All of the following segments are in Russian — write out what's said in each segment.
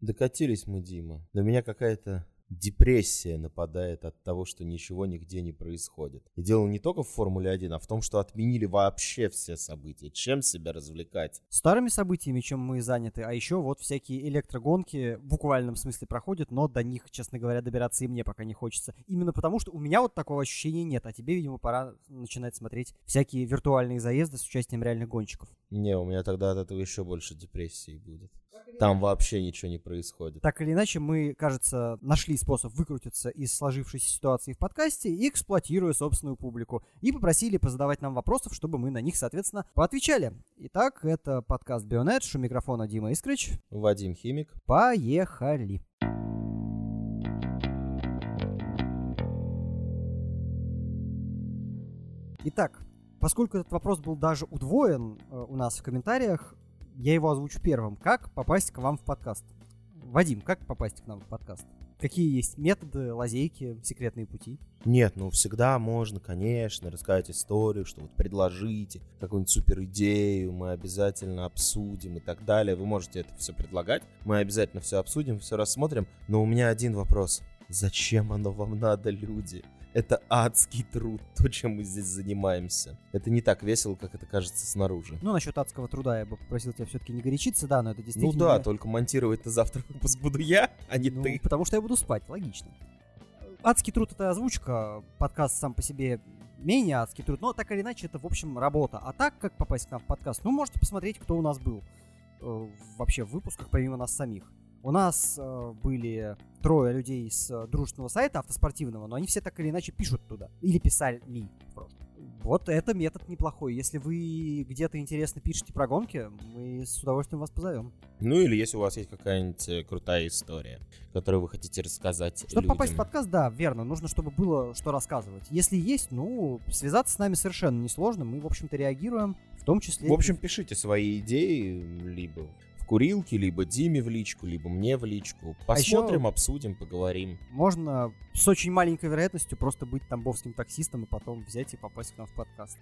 Докатились мы, Дима. На меня какая-то депрессия нападает от того, что ничего нигде не происходит. И дело не только в Формуле 1, а в том, что отменили вообще все события. Чем себя развлекать? Старыми событиями, чем мы заняты, а еще вот всякие электрогонки в буквальном смысле проходят, но до них, честно говоря, добираться и мне пока не хочется. Именно потому, что у меня вот такого ощущения нет, а тебе, видимо, пора начинать смотреть всякие виртуальные заезды с участием реальных гонщиков. Не, у меня тогда от этого еще больше депрессии будет. Там вообще ничего не происходит. Так или иначе, мы, кажется, нашли способ выкрутиться из сложившейся ситуации в подкасте, эксплуатируя собственную публику. И попросили позадавать нам вопросов, чтобы мы на них, соответственно, поотвечали. Итак, это подкаст Бионедж. У микрофона Дима Искрич. Вадим Химик. Поехали. Итак, поскольку этот вопрос был даже удвоен э, у нас в комментариях, я его озвучу первым. Как попасть к вам в подкаст? Вадим, как попасть к нам в подкаст? Какие есть методы, лазейки, секретные пути? Нет, ну всегда можно, конечно, рассказать историю, что вот предложите какую-нибудь супер идею, мы обязательно обсудим и так далее. Вы можете это все предлагать, мы обязательно все обсудим, все рассмотрим. Но у меня один вопрос. Зачем оно вам надо, люди? Это адский труд, то, чем мы здесь занимаемся. Это не так весело, как это кажется снаружи. Ну, насчет адского труда я бы попросил тебя все-таки не горячиться, да, но это действительно... Ну да, только монтировать на завтра выпуск буду я, а не ну, ты. потому что я буду спать, логично. Адский труд — это озвучка, подкаст сам по себе менее адский труд, но так или иначе это, в общем, работа. А так, как попасть к нам в подкаст? Ну, можете посмотреть, кто у нас был э, вообще в выпусках, помимо нас самих. У нас э, были трое людей с э, дружественного сайта автоспортивного, но они все так или иначе пишут туда. Или писали в прошлом. Вот это метод неплохой. Если вы где-то интересно пишете про гонки, мы с удовольствием вас позовем. Ну или если у вас есть какая-нибудь э, крутая история, которую вы хотите рассказать Чтобы людям. попасть в подкаст, да, верно. Нужно, чтобы было что рассказывать. Если есть, ну, связаться с нами совершенно несложно. Мы, в общем-то, реагируем, в том числе... В общем, пишите свои идеи, либо курилке, либо Диме в личку, либо мне в личку. Посмотрим, а обсудим, поговорим. Можно с очень маленькой вероятностью просто быть тамбовским таксистом и потом взять и попасть к нам в подкаст.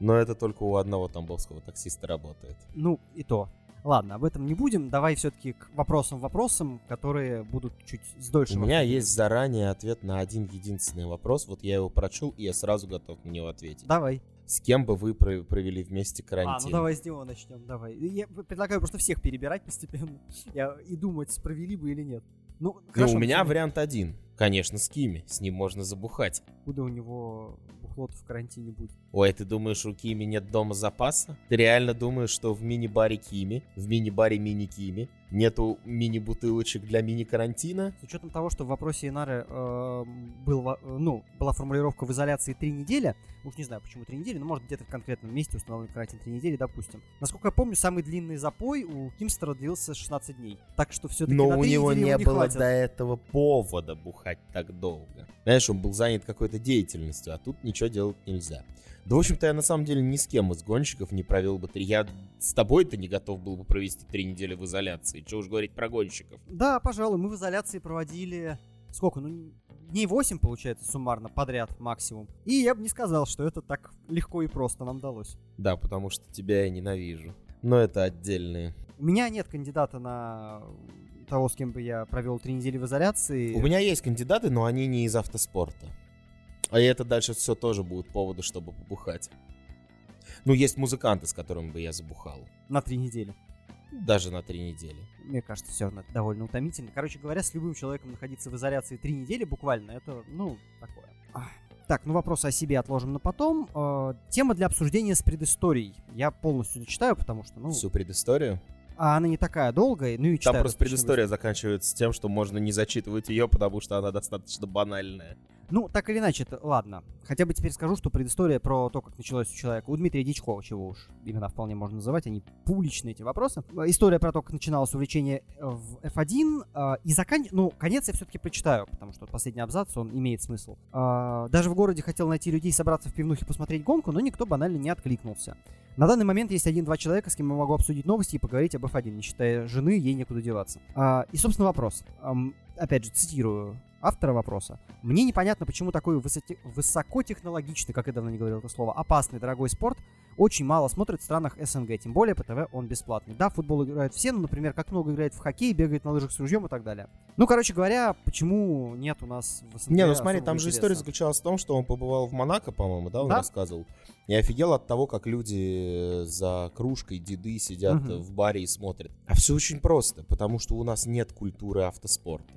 Но это только у одного тамбовского таксиста работает. Ну, и то. Ладно, об этом не будем. Давай все-таки к вопросам-вопросам, которые будут чуть с дольшим. У меня есть заранее ответ на один единственный вопрос. Вот я его прочел, и я сразу готов на него ответить. Давай. С кем бы вы провели вместе карантин? А, ну давай с него начнем, давай. Я предлагаю просто всех перебирать постепенно я, и думать, провели бы или нет. Ну, хорошо, ну у меня вариант один. Конечно, с Кими. С ним можно забухать. Куда у него бухлот в карантине будет? Ой, ты думаешь, у Кими нет дома запаса? Ты реально думаешь, что в мини-баре Кими, в мини-баре мини-Кими нету мини-бутылочек для мини-карантина? С учетом того, что в вопросе Инары э, был, э, ну, была формулировка в изоляции три недели, уж не знаю, почему три недели, но может где-то в конкретном месте установлен карантин три недели, допустим. Насколько я помню, самый длинный запой у Кимстера длился 16 дней. Так что все-таки Но на у него не, не было хватит. до этого повода бухать так долго. Знаешь, он был занят какой-то деятельностью, а тут ничего делать нельзя. Да, в общем-то, я на самом деле ни с кем из гонщиков не провел бы три. Я с тобой-то не готов был бы провести три недели в изоляции. Чего уж говорить про гонщиков. Да, пожалуй, мы в изоляции проводили... Сколько? Ну, дней 8, получается, суммарно, подряд максимум. И я бы не сказал, что это так легко и просто нам далось. Да, потому что тебя я ненавижу. Но это отдельные. У меня нет кандидата на того, с кем бы я провел три недели в изоляции. У меня есть кандидаты, но они не из автоспорта. А это дальше все тоже будут поводы, чтобы побухать. Ну, есть музыканты, с которыми бы я забухал. На три недели. Даже на три недели. Мне кажется, все равно это довольно утомительно. Короче говоря, с любым человеком находиться в изоляции три недели буквально, это, ну, такое. Так, ну вопросы о себе отложим на потом. Э, тема для обсуждения с предысторией. Я полностью зачитаю, потому что, ну... Всю предысторию? А она не такая долгая, ну и Там просто предыстория заканчивается тем, что можно не зачитывать ее, потому что она достаточно банальная. Ну, так или иначе, ладно. Хотя бы теперь скажу, что предыстория про то, как началось у человека. У Дмитрия Дичкова, чего уж имена вполне можно называть, они публичные эти вопросы. История про то, как начиналось увлечение в F1. Э, и закан... Ну, конец я все-таки прочитаю, потому что последний абзац, он имеет смысл. Э, даже в городе хотел найти людей, собраться в пивнухе, посмотреть гонку, но никто банально не откликнулся. На данный момент есть один-два человека, с кем я могу обсудить новости и поговорить об F1, не считая жены, ей некуда деваться. Э, и, собственно, вопрос. Опять же, цитирую автора вопроса. Мне непонятно, почему такой высоте... высокотехнологичный, как я давно не говорил это слово, опасный, дорогой спорт очень мало смотрят в странах СНГ, тем более по ТВ он бесплатный. Да, футбол играют все, но, например, как много играет в хоккей, бегает на лыжах с ружьем и так далее. Ну, короче говоря, почему нет у нас в СНГ Не, ну смотри, там же интереса? история заключалась в том, что он побывал в Монако, по-моему, да, он Да. рассказывал. И офигел от того, как люди за кружкой деды сидят Мгм. в баре и смотрят. А все очень просто, потому что у нас нет культуры автоспорта.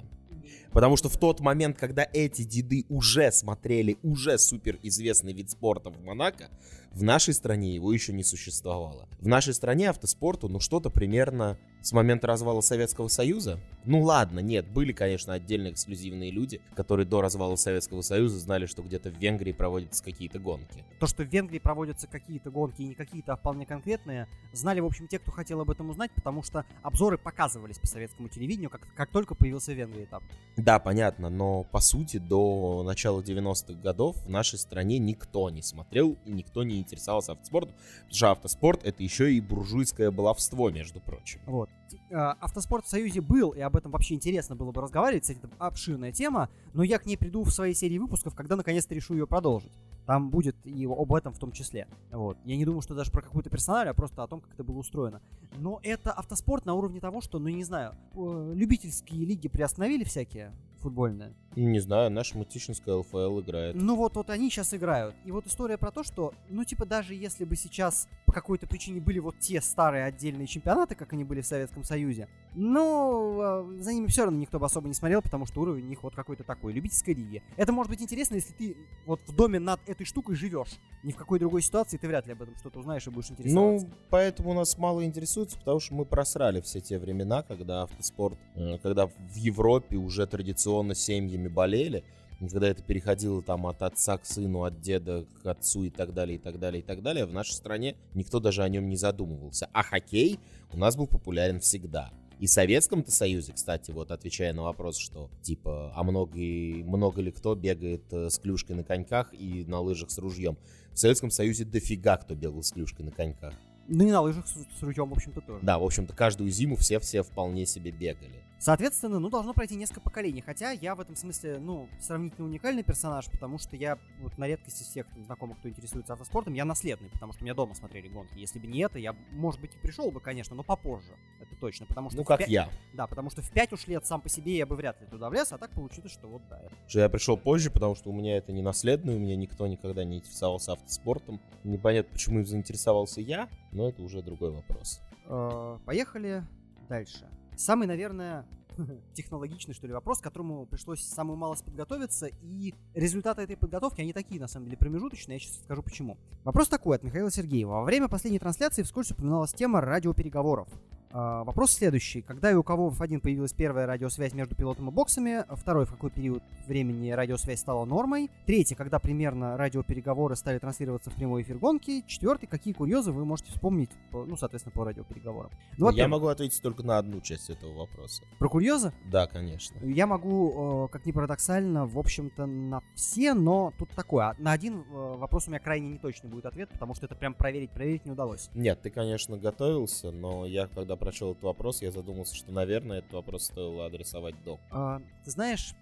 Потому что в тот момент, когда эти деды уже смотрели уже суперизвестный вид спорта в Монако, в нашей стране его еще не существовало. В нашей стране автоспорту, ну, что-то примерно с момента развала Советского Союза. Ну, ладно, нет, были, конечно, отдельно эксклюзивные люди, которые до развала Советского Союза знали, что где-то в Венгрии проводятся какие-то гонки. То, что в Венгрии проводятся какие-то гонки, и не какие-то, а вполне конкретные, знали, в общем, те, кто хотел об этом узнать, потому что обзоры показывались по советскому телевидению, как, как только появился в Венгрии этап. Да, понятно, но по сути до начала 90-х годов в нашей стране никто не смотрел и никто не интересовался автоспортом, потому что автоспорт это еще и буржуйское баловство, между прочим. Вот. Э, Автоспорт в Союзе был, и об этом вообще интересно было бы разговаривать, кстати, это обширная тема, но я к ней приду в своей серии выпусков, когда наконец-то решу ее продолжить. Там будет и об этом в том числе. Вот. Я не думаю, что даже про какую-то персоналию, а просто о том, как это было устроено. Но это автоспорт на уровне того, что, ну не знаю, любительские лиги приостановили всякие футбольные. Не знаю, наша мутичинская ЛФЛ играет. Ну вот, вот они сейчас играют. И вот история про то, что, ну типа даже если бы сейчас по какой-то причине были вот те старые отдельные чемпионаты, как они были в Советском Союзе, ну э, за ними все равно никто бы особо не смотрел, потому что уровень у них вот какой-то такой, любительской лиги. Это может быть интересно, если ты вот в доме над этой штукой живешь. Ни в какой другой ситуации ты вряд ли об этом что-то узнаешь и будешь интересоваться. Ну, поэтому нас мало интересуется, потому что мы просрали все те времена, когда автоспорт, когда в Европе уже традиционно семьями болели, когда это переходило там от отца к сыну, от деда к отцу и так далее, и так далее, и так далее, в нашей стране никто даже о нем не задумывался. А хоккей у нас был популярен всегда. И в Советском-то Союзе, кстати, вот отвечая на вопрос, что типа, а много, много ли кто бегает э, с клюшкой на коньках и на лыжах с ружьем? В Советском Союзе дофига кто бегал с клюшкой на коньках. Ну и на лыжах с, с ручьем, в общем-то, тоже. Да, в общем-то, каждую зиму все-все вполне себе бегали. Соответственно, ну, должно пройти несколько поколений. Хотя я в этом смысле, ну, сравнительно уникальный персонаж, потому что я вот на редкость из всех знакомых, кто интересуется автоспортом, я наследный, потому что меня дома смотрели гонки. Если бы не это, я, может быть, и пришел бы, конечно, но попозже. Это точно, потому что... Ну, как пя- я. Да, потому что в 5 уж лет сам по себе я бы вряд ли туда влез, а так получилось, что вот да. Что я пришел позже, потому что у меня это не наследное, у меня никто никогда не интересовался автоспортом. Непонятно, почему заинтересовался я, но это уже другой вопрос. Э, Поехали дальше. Самый, наверное, технологичный, что ли, вопрос, к которому пришлось самую малость подготовиться, и результаты этой подготовки, они такие, на самом деле, промежуточные, я сейчас скажу почему. Вопрос такой от Михаила Сергеева. Во время последней трансляции вскользь упоминалась тема радиопереговоров. А, Вопрос следующий. Когда и у кого в F1 появилась первая радиосвязь между пилотом и боксами? Второй, в какой период времени радиосвязь стала нормой? Третий, когда примерно радиопереговоры стали транслироваться в прямой эфир гонки? Четвертый, какие курьезы вы можете вспомнить, по- ну, соответственно, по радиопереговорам? Ну, я могу ответить только на одну часть этого вопроса. про курьезы? Да, конечно. Я могу, э, как ни парадоксально, в общем-то, на все, но тут такое. А На один э, вопрос у меня крайне неточный будет ответ, потому что это прям проверить, проверить не удалось. Нет, ты, конечно, готовился, но я, когда прочел этот вопрос, я задумался, что, наверное, этот вопрос стоило адресовать до. А, ты знаешь,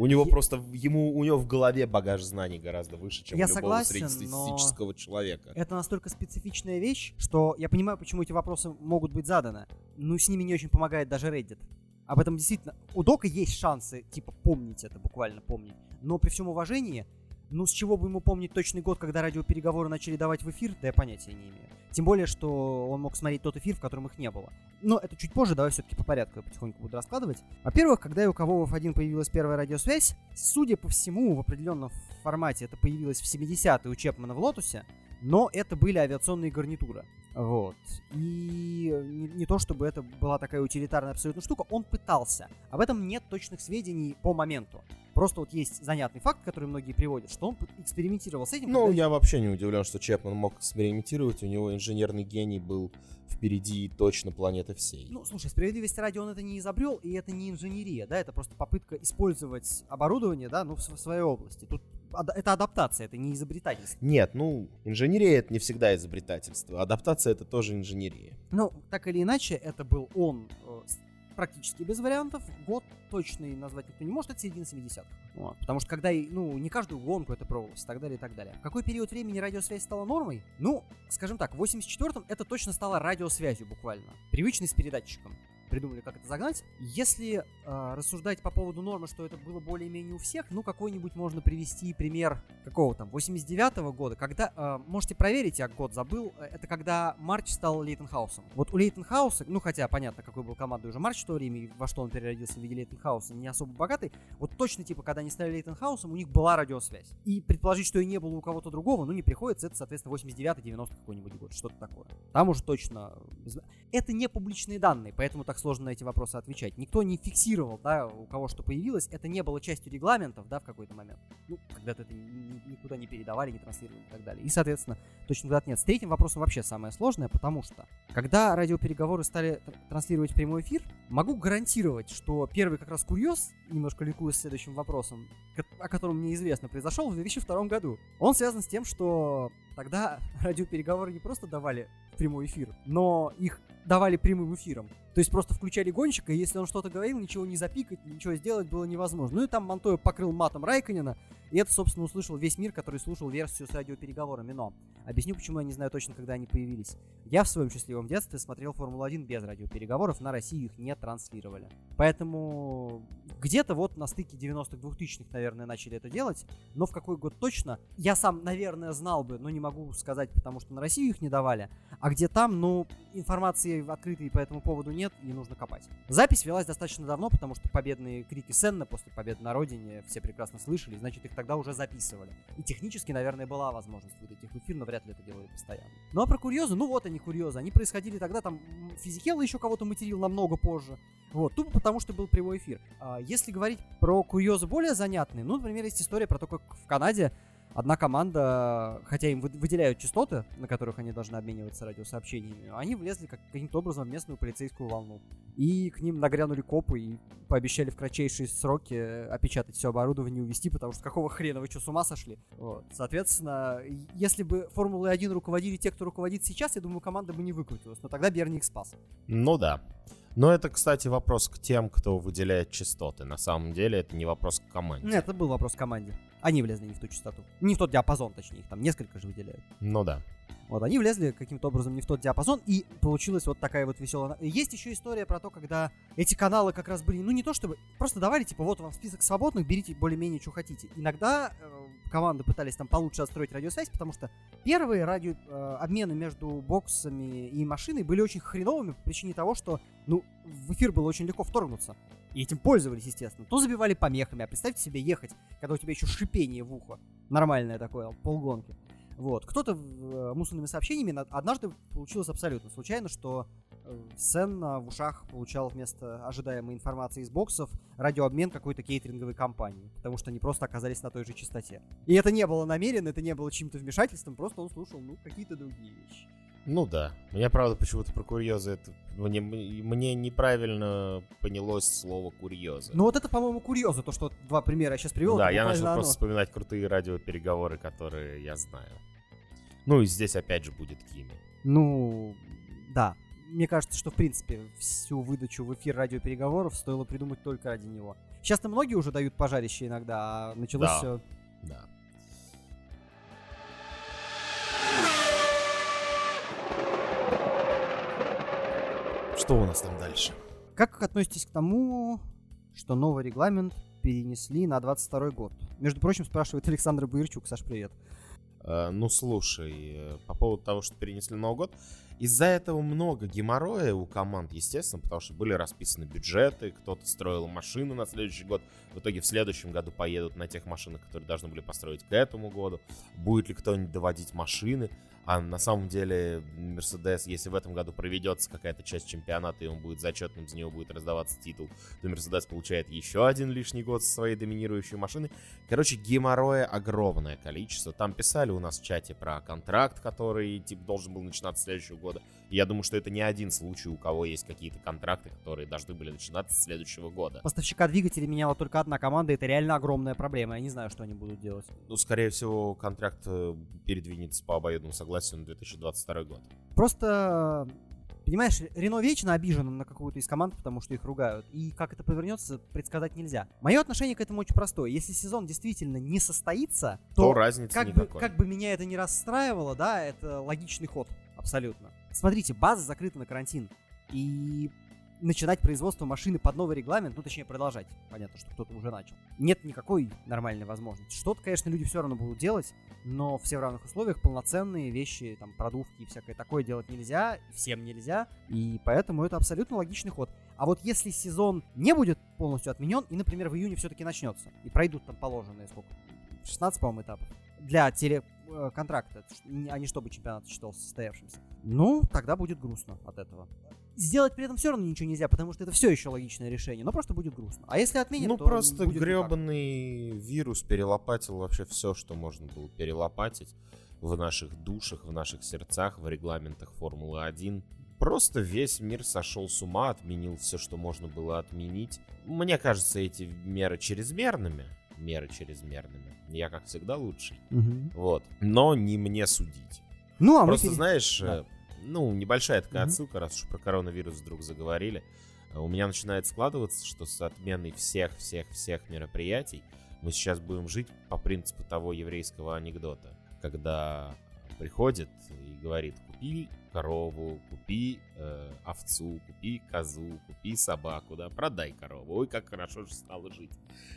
У него Я- просто, ему, у него в голове багаж знаний гораздо выше, чем Я у любого согласен, среднестатистического человека. это настолько специфичная вещь, что я понимаю, почему эти вопросы могут быть заданы. Но с ними не очень помогает даже Reddit. Об этом действительно... У Дока есть шансы, типа, помнить это, буквально помнить. Но при всем уважении, ну с чего бы ему помнить точный год, когда радиопереговоры начали давать в эфир, да я понятия не имею. Тем более, что он мог смотреть тот эфир, в котором их не было. Но это чуть позже, давай все-таки по порядку я потихоньку буду раскладывать. Во-первых, когда и у кого в F1 появилась первая радиосвязь, судя по всему, в определенном формате это появилось в 70-е у Чепмана в Лотусе, но это были авиационные гарнитуры. Вот. И не, не то, чтобы это была такая утилитарная абсолютно штука, он пытался. Об этом нет точных сведений по моменту. Просто вот есть занятный факт, который многие приводят, что он экспериментировал с этим. Ну, я вообще не удивлен, что Чепман мог экспериментировать. У него инженерный гений был впереди точно планеты всей. Ну, слушай, справедливости ради он это не изобрел, и это не инженерия, да, это просто попытка использовать оборудование, да, ну, в, в своей области. Тут это адаптация, это не изобретательство. Нет, ну, инженерия это не всегда изобретательство. Адаптация это тоже инженерия. Ну, так или иначе, это был он, э, практически без вариантов. Год точный назвать никто не может, это середина 70-х. Вот. Потому что когда, ну, не каждую гонку это пробовалось, и так далее, и так далее. В какой период времени радиосвязь стала нормой? Ну, скажем так, в 84-м это точно стало радиосвязью буквально. Привычной с передатчиком придумали, как это загнать. Если э, рассуждать по поводу нормы, что это было более-менее у всех, ну, какой-нибудь можно привести пример какого там, 89-го года, когда, э, можете проверить, я год забыл, э, это когда Марч стал Лейтенхаусом. Вот у Лейтенхауса, ну, хотя понятно, какой был командой уже Марч в то время, и во что он переродился в виде Лейтенхауса, не особо богатый, вот точно, типа, когда они стали Лейтенхаусом, у них была радиосвязь. И предположить, что и не было у кого-то другого, ну, не приходится, это, соответственно, 89-90 какой-нибудь год, что-то такое. Там уже точно... Это не публичные данные, поэтому так сложно на эти вопросы отвечать. Никто не фиксировал, да, у кого что появилось. Это не было частью регламентов, да, в какой-то момент. Ну, когда-то это никуда не передавали, не транслировали и так далее. И, соответственно, точно дат нет. С третьим вопросом вообще самое сложное, потому что, когда радиопереговоры стали транслировать прямой эфир, могу гарантировать, что первый как раз курьез, немножко ликуя с следующим вопросом, о котором мне известно, произошел в 2002 году. Он связан с тем, что тогда радиопереговоры не просто давали прямой эфир, но их давали прямым эфиром. То есть просто включали гонщика, и если он что-то говорил, ничего не запикать, ничего сделать было невозможно. Ну и там Монтоя покрыл матом Райконина, и это, собственно, услышал весь мир, который слушал версию с радиопереговорами. Но объясню, почему я не знаю точно, когда они появились. Я в своем счастливом детстве смотрел Формулу-1 без радиопереговоров, на Россию их не транслировали. Поэтому где-то вот на стыке 90-х, 2000-х, наверное, начали это делать. Но в какой год точно, я сам, наверное, знал бы, но не могу сказать, потому что на Россию их не давали. А где там, ну, информации открытой по этому поводу нет, и нужно копать. Запись велась достаточно давно, потому что победные крики Сенна после победы на родине все прекрасно слышали, значит, их тогда уже записывали. И технически, наверное, была возможность выдать их в эфир, но вряд ли это делают постоянно. Ну а про курьезы, ну вот они курьезы. Они происходили тогда, там Физикелла еще кого-то материл намного позже. Вот, тупо потому, что был прямой эфир. А, если говорить про курьезы более занятные, ну, например, есть история про то, как в Канаде одна команда, хотя им выделяют частоты, на которых они должны обмениваться радиосообщениями, они влезли как, каким-то образом в местную полицейскую волну. И к ним нагрянули копы и пообещали в кратчайшие сроки опечатать все оборудование и увезти, потому что какого хрена, вы что, с ума сошли? Вот. Соответственно, если бы Формулой 1 руководили те, кто руководит сейчас, я думаю, команда бы не выкрутилась, но тогда Берни их спас. Ну да. Но это, кстати, вопрос к тем, кто выделяет частоты. На самом деле это не вопрос к команде. Нет, это был вопрос к команде. Они влезли не в ту частоту. Не в тот диапазон, точнее, их там несколько же выделяют. Ну да. Вот, они влезли каким-то образом не в тот диапазон, и получилась вот такая вот веселая... Есть еще история про то, когда эти каналы как раз были, ну не то чтобы, просто давали, типа, вот вам список свободных, берите более-менее, что хотите. Иногда э, команды пытались там получше отстроить радиосвязь, потому что первые радио э, между боксами и машиной были очень хреновыми по причине того, что, ну, в эфир было очень легко вторгнуться. И этим пользовались, естественно. То забивали помехами, а представьте себе ехать, когда у тебя еще шипение в ухо. Нормальное такое, полгонки. Вот. Кто-то э, мусорными сообщениями однажды получилось абсолютно случайно, что э, Сен в ушах получал вместо ожидаемой информации из боксов радиообмен какой-то кейтеринговой компании, потому что они просто оказались на той же частоте. И это не было намеренно, это не было чьим-то вмешательством, просто он слушал, ну, какие-то другие вещи. Ну да. Меня, правда, почему-то про курьезы это... Мне, мне неправильно понялось слово курьезы. Ну вот это, по-моему, курьезы, то, что два примера я сейчас привел. Да, я начал оно. просто вспоминать крутые радиопереговоры, которые я знаю. Ну и здесь опять же будет Кими. Ну, да. Мне кажется, что в принципе всю выдачу в эфир радиопереговоров стоило придумать только ради него. Сейчас-то многие уже дают пожарище иногда, а началось да. все... Да. Что у нас там дальше? Как относитесь к тому, что новый регламент перенесли на 22 год? Между прочим, спрашивает Александр Боярчук. Саш, привет. Э, ну, слушай, э, по поводу того, что перенесли Новый год, из-за этого много геморроя у команд, естественно, потому что были расписаны бюджеты, кто-то строил машины на следующий год, в итоге в следующем году поедут на тех машинах, которые должны были построить к этому году, будет ли кто-нибудь доводить машины, а на самом деле Мерседес, если в этом году проведется какая-то часть чемпионата, и он будет зачетным, за него будет раздаваться титул, то Мерседес получает еще один лишний год со своей доминирующей машиной. Короче, геморроя огромное количество. Там писали у нас в чате про контракт, который типа должен был начинаться следующего года. И я думаю, что это не один случай, у кого есть какие-то контракты, которые должны были начинаться с следующего года. Поставщика двигателей меняла только одна команда, это реально огромная проблема. Я не знаю, что они будут делать. Ну, скорее всего, контракт э, передвинется по обоюдному согласию на 2022 год. Просто Понимаешь, Рено вечно обижен на какую-то из команд, потому что их ругают. И как это повернется, предсказать нельзя. Мое отношение к этому очень простое. Если сезон действительно не состоится, то, То разницы как, бы, никакой. как бы меня это не расстраивало, да, это логичный ход. Абсолютно. Смотрите, база закрыта на карантин. И начинать производство машины под новый регламент, ну, точнее, продолжать. Понятно, что кто-то уже начал. Нет никакой нормальной возможности. Что-то, конечно, люди все равно будут делать, но все в равных условиях полноценные вещи, там, продувки и всякое такое делать нельзя, всем нельзя, и поэтому это абсолютно логичный ход. А вот если сезон не будет полностью отменен, и, например, в июне все-таки начнется, и пройдут там положенные сколько? 16, по-моему, этапов. Для телеконтракта, а не чтобы чемпионат считался состоявшимся. Ну, тогда будет грустно от этого. Сделать при этом все равно ничего нельзя, потому что это все еще логичное решение, но просто будет грустно. А если отменят, Ну, то просто будет никак. гребаный вирус перелопатил вообще все, что можно было перелопатить в наших душах, в наших сердцах, в регламентах Формулы-1. Просто весь мир сошел с ума, отменил все, что можно было отменить. Мне кажется, эти меры чрезмерными. Меры чрезмерными. Я, как всегда, лучший. Мгм. Вот. Но не мне судить. Ну, а мы Просто, пере- знаешь, Да. э, ну, небольшая такая Мгм. отсылка, раз уж про коронавирус вдруг заговорили. Э, У меня начинает складываться, что с отменой всех-всех-всех мероприятий мы сейчас будем жить по принципу того еврейского анекдота, когда приходит и говорит, купи корову, купи э, овцу, купи козу, купи собаку, да, продай корову. Ой, как хорошо же стало жить.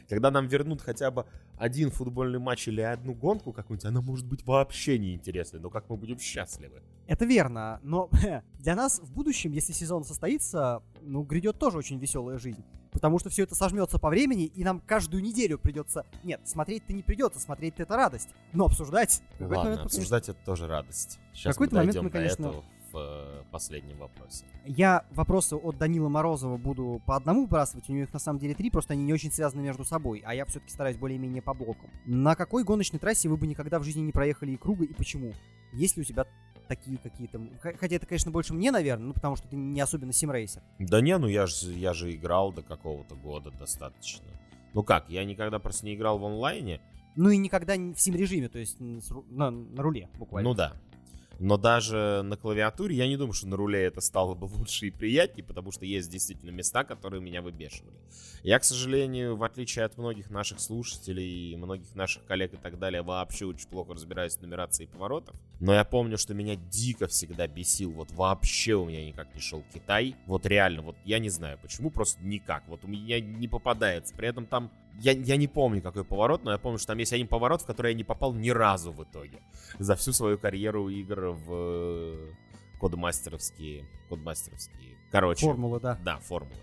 Когда нам вернут хотя бы один футбольный матч или одну гонку какую-нибудь, она может быть вообще неинтересной, но как мы будем счастливы. Это верно, но для нас в будущем, если сезон состоится, ну, грядет тоже очень веселая жизнь. Потому что все это сожмется по времени, и нам каждую неделю придется... Нет, смотреть-то не придется, смотреть-то это радость. Но обсуждать... Ладно, момент, обсуждать это тоже радость. Сейчас какой-то мы момент мы, до конечно- этого в э, последнем вопросе. Я вопросы от Данила Морозова буду по одному выбрасывать, у него их на самом деле три, просто они не очень связаны между собой, а я все-таки стараюсь более-менее по блокам. На какой гоночной трассе вы бы никогда в жизни не проехали и круга, и почему? Есть ли у тебя такие какие-то... Хотя это, конечно, больше мне, наверное, ну потому что ты не особенно симрейсер. Да не, ну я же я же играл до какого-то года достаточно. Ну как, я никогда просто не играл в онлайне. Ну и никогда не в сим-режиме, то есть на, на руле буквально. Ну да. Но даже на клавиатуре я не думаю, что на руле это стало бы лучше и приятнее, потому что есть действительно места, которые меня выбешивали. Я, к сожалению, в отличие от многих наших слушателей, многих наших коллег и так далее, вообще очень плохо разбираюсь в нумерации поворотов. Но я помню, что меня дико всегда бесил, вот вообще у меня никак не шел Китай. Вот реально, вот я не знаю почему, просто никак. Вот у меня не попадается. При этом там я, я не помню, какой поворот, но я помню, что там есть один поворот, в который я не попал ни разу в итоге. За всю свою карьеру игр в э, кодмастеровские. Кодмастеровские. Короче. Формула, да. Да, формулы.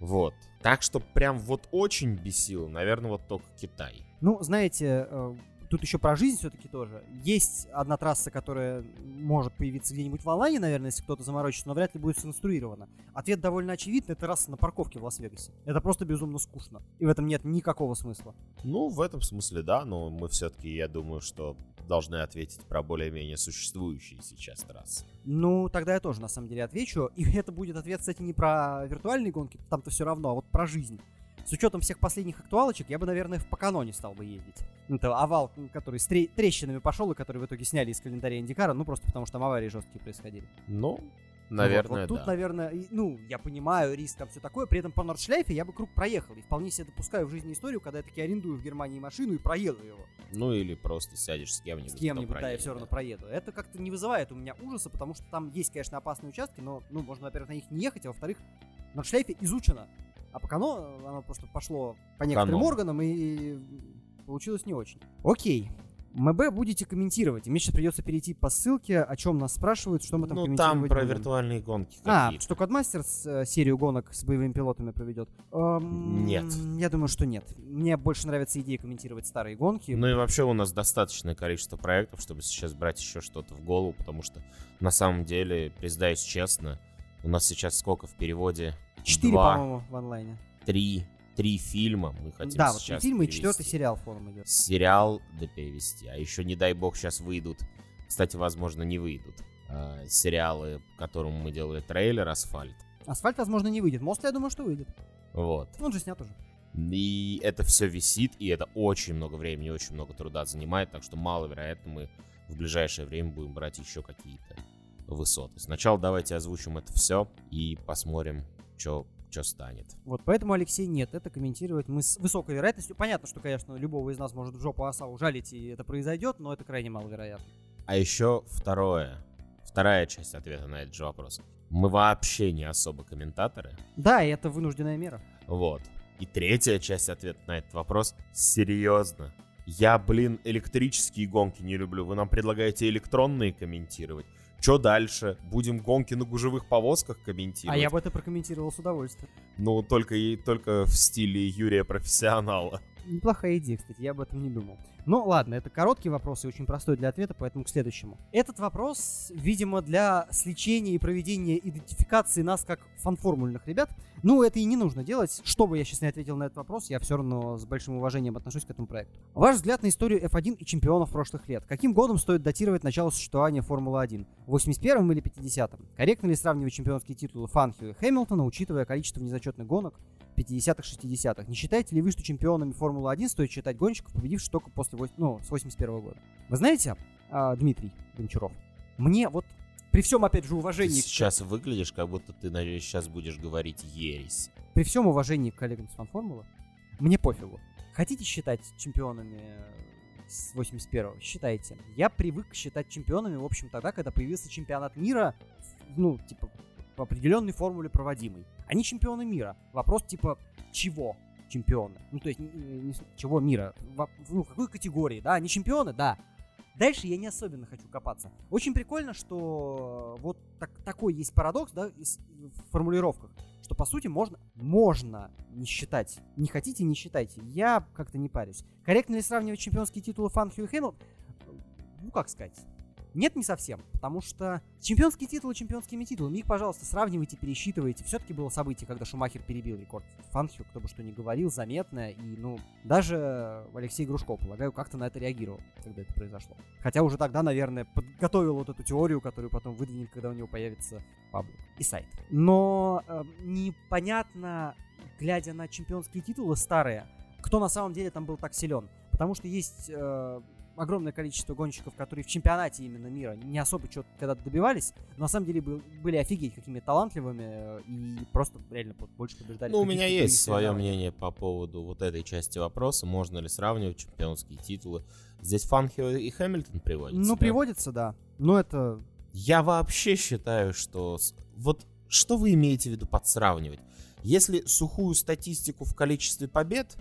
Вот. Так что прям вот очень бесило, наверное, вот только Китай. Ну, знаете, э, тут еще про жизнь все-таки тоже. Есть одна трасса, которая может появиться где-нибудь в онлайне, наверное, если кто-то заморочится, но вряд ли будет сконструирована. Ответ довольно очевидный, это трасса на парковке в Лас-Вегасе. Это просто безумно скучно. И в этом нет никакого смысла. Ну, в этом смысле, да, но мы все-таки, я думаю, что должны ответить про более-менее существующие сейчас трассы. Ну, тогда я тоже, на самом деле, отвечу. И это будет ответ, кстати, не про виртуальные гонки, там-то все равно, а вот про жизнь. С учетом всех последних актуалочек, я бы, наверное, в Поканоне стал бы ездить. Ну, Это овал, м, который с тре- трещинами пошел, и который в итоге сняли из календаря Индикара, ну, просто потому что там аварии жесткие происходили. Ну, Вот, наверное, вот тут, да. наверное, ну, я понимаю, риск там все такое, при этом по Нордшляйфе я бы круг проехал, и вполне себе допускаю в жизни историю, когда я таки арендую в Германии машину и проеду его. Ну, или просто сядешь с кем-нибудь. С кем-нибудь, да, я все равно проеду. Это как-то не вызывает у меня ужаса, потому что там есть, конечно, опасные участки, но, ну, можно, во-первых, на них не ехать, а во-вторых, на шлейфе изучено. А по Кано оно просто пошло по некоторым Канон. органам и получилось не очень. Окей. МБ будете комментировать. И мне сейчас придется перейти по ссылке, о чем нас спрашивают, что мы там Ну, там про будем. виртуальные гонки А, какие-то. что Кодмастерс э, серию гонок с боевыми пилотами проведет? Эм, Нет. Я думаю, что нет. Мне больше нравится идея комментировать старые гонки. Ну и вообще у нас достаточное количество проектов, чтобы сейчас брать еще что-то в голову, потому что на самом деле, признаюсь честно, у нас сейчас сколько в переводе? Четыре, по-моему, в онлайне. три, три фильма мы хотим да, вот сейчас три фильма и перевести. четвертый сериал форум идет. Сериал да перевести. А еще, не дай бог, сейчас выйдут. Кстати, возможно, не выйдут. а, сериалы, которому мы делали трейлер «Асфальт». Асфальт, возможно, не выйдет. Мост, я думаю, что выйдет. Вот. Он же снят уже. И это все висит, и это очень много времени, очень много труда занимает, так что маловероятно мы в ближайшее время будем брать еще какие-то высоты. Сначала давайте озвучим это все и посмотрим, что что станет. Вот поэтому, Алексей, нет, это комментировать мы с высокой вероятностью. Понятно, что, конечно, любого из нас может в жопу оса ужалить, и это произойдет, но это крайне маловероятно. А еще второе, вторая часть ответа на этот же вопрос. Мы вообще не особо комментаторы. Да, и это вынужденная мера. Вот. И третья часть ответа на этот вопрос. Серьезно. Я, блин, электрические гонки не люблю. Вы нам предлагаете электронные комментировать. Что дальше? Будем гонки на гужевых повозках комментировать? А я бы это прокомментировал с удовольствием. Ну, только, и, только в стиле Юрия Профессионала. Неплохая идея, кстати, я об этом не думал. Ну ладно, это короткий вопрос и очень простой для ответа, поэтому к следующему. Этот вопрос, видимо, для сличения и проведения идентификации нас как фанформульных ребят. Ну, это и не нужно делать. Что бы я сейчас не ответил на этот вопрос, я все равно с большим уважением отношусь к этому проекту. Ваш взгляд на историю F1 и чемпионов прошлых лет. Каким годом стоит датировать начало существования Формулы-1? 81-м или 50-м? Корректно ли сравнивать чемпионские титулы Фанхио и Хэмилтона, учитывая количество незачетных гонок 50-х, 60-х. Не считаете ли вы, что чемпионами Формулы-1 стоит считать гонщиков, победивших только после, ну, с 81 -го года? Вы знаете, а, Дмитрий Гончаров, мне вот при всем, опять же, уважении... Ты сейчас к... выглядишь, как будто ты, надеюсь, сейчас будешь говорить ересь. При всем уважении к коллегам с фан-формулы, мне пофигу. Хотите считать чемпионами с 81-го? Считайте. Я привык считать чемпионами, в общем, тогда, когда появился чемпионат мира, ну, типа, по определенной формуле проводимой. Они чемпионы мира. Вопрос типа чего чемпионы? Ну, то есть, не, чего мира? В, ну, какой категории, да? Они чемпионы, да. Дальше я не особенно хочу копаться. Очень прикольно, что вот так, такой есть парадокс, да, в формулировках, что по сути можно, можно не считать. Не хотите, не считайте. Я как-то не парюсь. Корректно ли сравнивать чемпионские титулы Фанхью и Хэмилтон? Ну, как сказать. Нет, не совсем, потому что чемпионские титулы чемпионскими титулами, их, пожалуйста, сравнивайте, пересчитывайте. Все-таки было событие, когда Шумахер перебил рекорд Фанхью, кто бы что ни говорил, заметное, и, ну, даже Алексей Грушко, полагаю, как-то на это реагировал, когда это произошло. Хотя уже тогда, наверное, подготовил вот эту теорию, которую потом выдвинет, когда у него появится паблик и сайт. Но э, непонятно, глядя на чемпионские титулы старые, кто на самом деле там был так силен. Потому что есть э, огромное количество гонщиков, которые в чемпионате именно мира не особо что-то когда-то добивались, но на самом деле был, были офигеть какими талантливыми э, и просто реально больше побеждали. Ну, у меня есть свое мнение по поводу вот этой части вопроса. Можно ли сравнивать чемпионские титулы? Здесь Фанхио и Хэмилтон приводятся. Ну, да? приводится, да. Но это... Я вообще считаю, что... Вот что вы имеете в виду под сравнивать? Если сухую статистику в количестве побед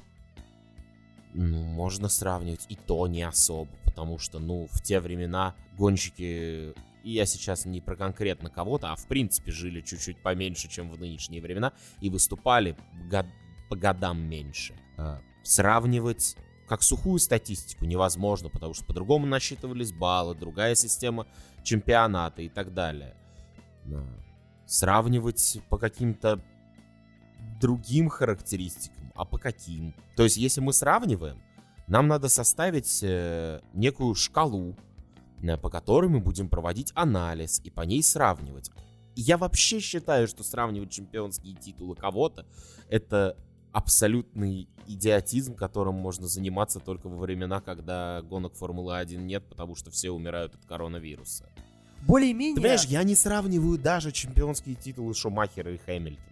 ну, можно сравнивать и то не особо, потому что, ну, в те времена гонщики, и я сейчас не про конкретно кого-то, а в принципе жили чуть-чуть поменьше, чем в нынешние времена, и выступали год, по годам меньше. А, сравнивать как сухую статистику невозможно, потому что по-другому насчитывались баллы, другая система чемпионата и так далее. Сравнивать по каким-то другим характеристикам, а по каким. То есть, если мы сравниваем, нам надо составить э, некую шкалу, э, по которой мы будем проводить анализ и по ней сравнивать. я вообще считаю, что сравнивать чемпионские титулы кого-то это абсолютный идиотизм, которым можно заниматься только во времена, когда гонок Формулы-1 нет, потому что все умирают от коронавируса. Более-менее... Ты понимаешь, я не сравниваю даже чемпионские титулы Шумахера и Хэмилтона.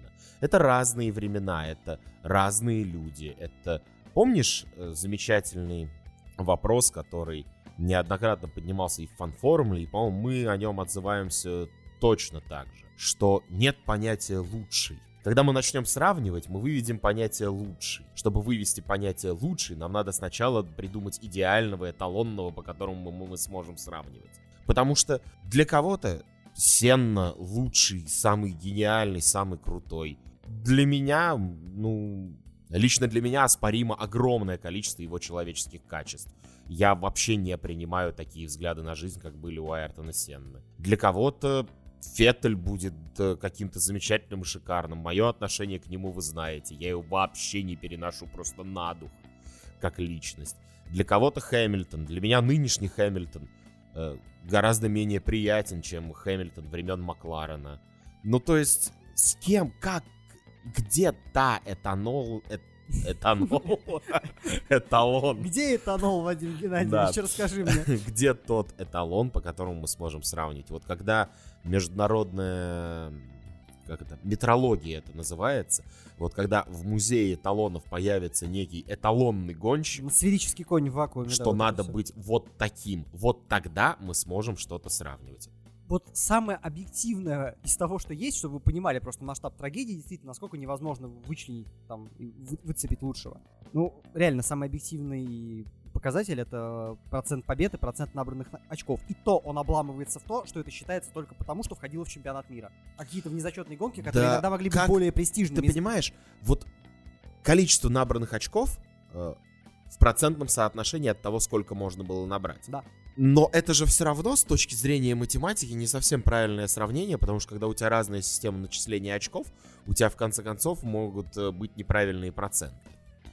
Это разные времена, это разные люди. Это помнишь э, замечательный вопрос, который неоднократно поднимался и в фан-формуле, и, по-моему, мы о нем отзываемся точно так же, что нет понятия «лучший». Когда мы начнем сравнивать, мы выведем понятие «лучший». Чтобы вывести понятие «лучший», нам надо сначала придумать идеального, эталонного, по которому мы, мы сможем сравнивать. Потому что для кого-то Сенна лучший, самый гениальный, самый крутой для меня, ну, лично для меня оспоримо огромное количество его человеческих качеств. Я вообще не принимаю такие взгляды на жизнь, как были у Айртона Сенны. Для кого-то Феттель будет э, каким-то замечательным и шикарным. Мое отношение к нему вы знаете. Я его вообще не переношу просто на дух, как личность. Для кого-то Хэмилтон, для меня нынешний Хэмилтон э, гораздо менее приятен, чем Хэмилтон времен Макларена. Ну, то есть, с кем, как где та этанол, э, Этанол. Эталон. Где этанол, Вадим Геннадьевич? Да. Расскажи мне. Где тот эталон, по которому мы сможем сравнить? Вот когда международная как это, метрология это называется, вот когда в музее эталонов появится некий эталонный гонщик, Сферический конь в вакууме. да, что вот это надо быть вот таким, вот тогда мы сможем что-то сравнивать. Вот самое объективное из того, что есть, чтобы вы понимали просто масштаб трагедии, действительно, насколько невозможно вычленить, там, вы- выцепить лучшего. Ну, реально, самый объективный показатель это процент побед и процент набранных на- очков. И то он обламывается в то, что это считается только потому, что входило в чемпионат мира. А какие-то внезачетные гонки, которые Да иногда могли как- быть более Ты престижными. понимаешь, вот количество набранных очков э, в процентном соотношении от того, сколько можно было набрать. Да. Но это же все равно с точки зрения математики не совсем правильное сравнение, потому что когда у тебя разная система начисления очков, у тебя в конце концов могут э, быть неправильные проценты.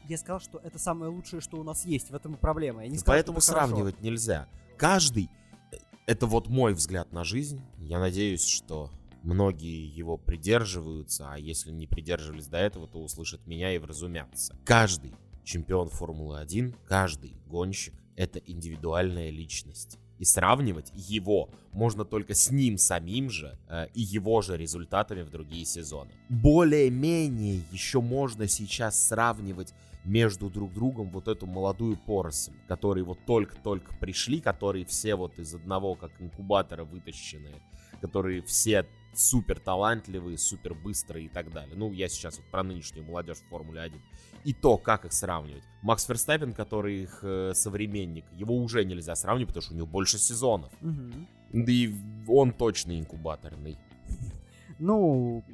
Я сказал, что это самое лучшее, что у нас есть. В этом и проблема. Я не сказал, Поэтому это хорошо. сравнивать нельзя. Каждый, э, это вот мой взгляд на жизнь. Я надеюсь, что многие его придерживаются, а если не придерживались до этого, то услышат меня и вразумятся. Каждый чемпион Формулы-1, каждый гонщик — это индивидуальная личность. И сравнивать его можно только с ним самим же э, и его же результатами в другие сезоны. Более-менее еще можно сейчас сравнивать между друг другом вот эту молодую поросль, которые вот только-только пришли, которые все вот из одного как инкубатора вытащенные, которые все супер талантливые, супер быстрые и так далее. Ну, я сейчас вот про нынешнюю молодежь в Формуле 1. И то, как их сравнивать. Макс Ферстаппен, который их э, современник, его уже нельзя сравнивать, потому что у него больше сезонов. Мгм. Да и он точно инкубаторный. Ну,